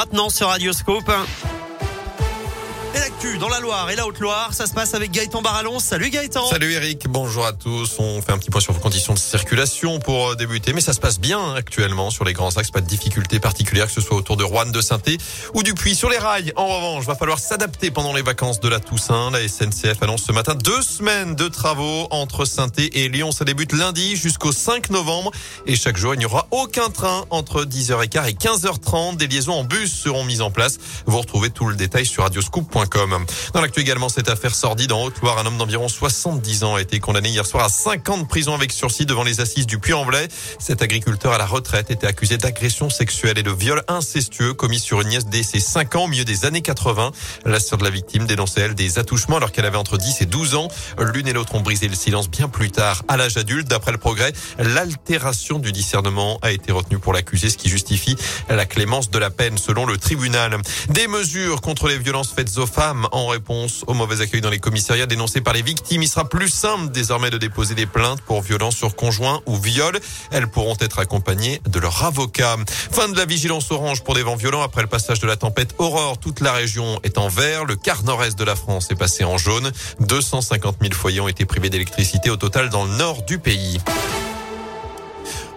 Maintenant sur Radioscope. Et l'actu dans la Loire et la Haute-Loire, ça se passe avec Gaëtan Barallon. Salut Gaëtan. Salut Eric, bonjour à tous. On fait un petit point sur vos conditions de circulation pour euh, débuter, mais ça se passe bien actuellement sur les grands axes. Pas de difficultés particulières, que ce soit autour de Rouen, de saint ou du Puy. Sur les rails, en revanche, va falloir s'adapter pendant les vacances de la Toussaint. La SNCF annonce ce matin deux semaines de travaux entre saint et Lyon. Ça débute lundi jusqu'au 5 novembre et chaque jour, il n'y aura aucun train entre 10h15 et 15h30. Des liaisons en bus seront mises en place. Vous retrouvez tout le détail sur radioscoop.com. Dans l'actu également, cette affaire sordide en Haute-Loire, un homme d'environ 70 ans a été condamné hier soir à 5 ans de prison avec sursis devant les assises du Puy-en-Velay. Cet agriculteur à la retraite était accusé d'agression sexuelle et de viol incestueux commis sur une nièce dès ses 5 ans au milieu des années 80. La sœur de la victime dénonçait elle des attouchements alors qu'elle avait entre 10 et 12 ans. L'une et l'autre ont brisé le silence bien plus tard à l'âge adulte. D'après le progrès, l'altération du discernement a été retenue pour l'accusé, ce qui justifie la clémence de la peine selon le tribunal. Des mesures contre les violences faites aux femmes en réponse au mauvais accueil dans les commissariats dénoncés par les victimes. Il sera plus simple désormais de déposer des plaintes pour violence sur conjoint ou viol. Elles pourront être accompagnées de leur avocat. Fin de la vigilance orange pour des vents violents après le passage de la tempête Aurore. Toute la région est en vert. Le quart nord-est de la France est passé en jaune. 250 000 foyers ont été privés d'électricité au total dans le nord du pays.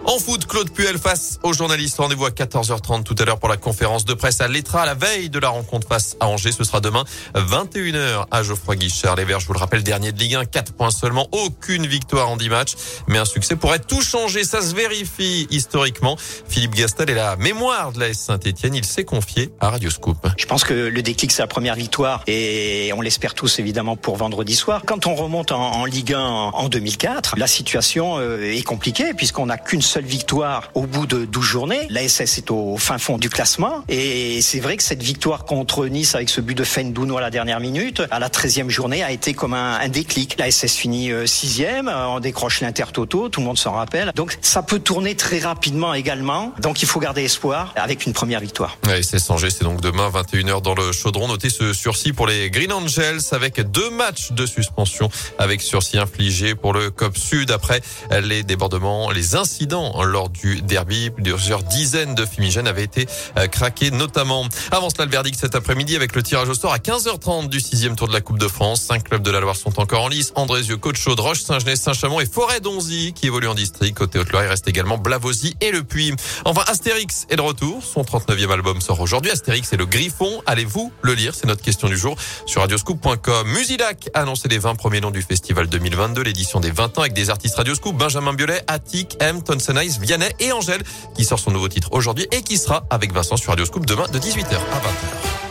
En foot, Claude Puel face aux journalistes. Rendez-vous à 14h30 tout à l'heure pour la conférence de presse à l'Etra, la veille de la rencontre face à Angers. Ce sera demain 21h à Geoffroy Guichard. Les Verts, je vous le rappelle, dernier de Ligue 1, 4 points seulement, aucune victoire en 10 matchs. Mais un succès pourrait tout changer, ça se vérifie historiquement. Philippe Gastal est la mémoire de la S Saint-Etienne. Il s'est confié à Radio Scoop. Je pense que le déclic, c'est la première victoire et on l'espère tous évidemment pour vendredi soir. Quand on remonte en, Ligue 1 en 2004, la situation euh, est compliquée puisqu'on n'a qu'une seule victoire au bout de 12 journées. L'ASS est au fin fond du classement. Et c'est vrai que cette victoire contre Nice avec ce but de Fendouno à la dernière minute, à la 13e journée, a été comme un, un déclic. L'ASS finit 6e, euh, on décroche l'Inter-Toto, tout le monde s'en rappelle. Donc ça peut tourner très rapidement également. Donc il faut garder espoir avec une première victoire. L'ASS Angers, c'est donc demain 21h dans le chaudron. Notez ce sursis pour les Green Angels avec deux matchs de suspension avec sursis infligé pour le COP Sud après les débordements, les incidents lors du derby. Plusieurs dizaines de fumigènes avaient été euh, craqués notamment. Avant cela, le verdict cet après-midi avec le tirage au sort à 15h30 du sixième tour de la Coupe de France. Cinq clubs de la Loire sont encore en lice. Andrézieux, Côte-Chaude, Roche, Saint-Genès, Saint-Chamond et Forêt-Donzy qui évoluent en district. Côté Haute-Loire, il reste également Blavozy et le Puy. Enfin, Astérix est de retour. Son 39e album sort aujourd'hui. Astérix et le Griffon. Allez-vous le lire? C'est notre question du jour sur radioscoop.com. Musilac a annoncé les 20 premiers noms du festival 2022, l'édition des 20 ans avec des artistes Radioscoop, Benjamin Biolay, Attic, M, Tonson Nice, Vianney et Angèle qui sort son nouveau titre aujourd'hui et qui sera avec Vincent sur Radio Scoop demain de 18h à 20h.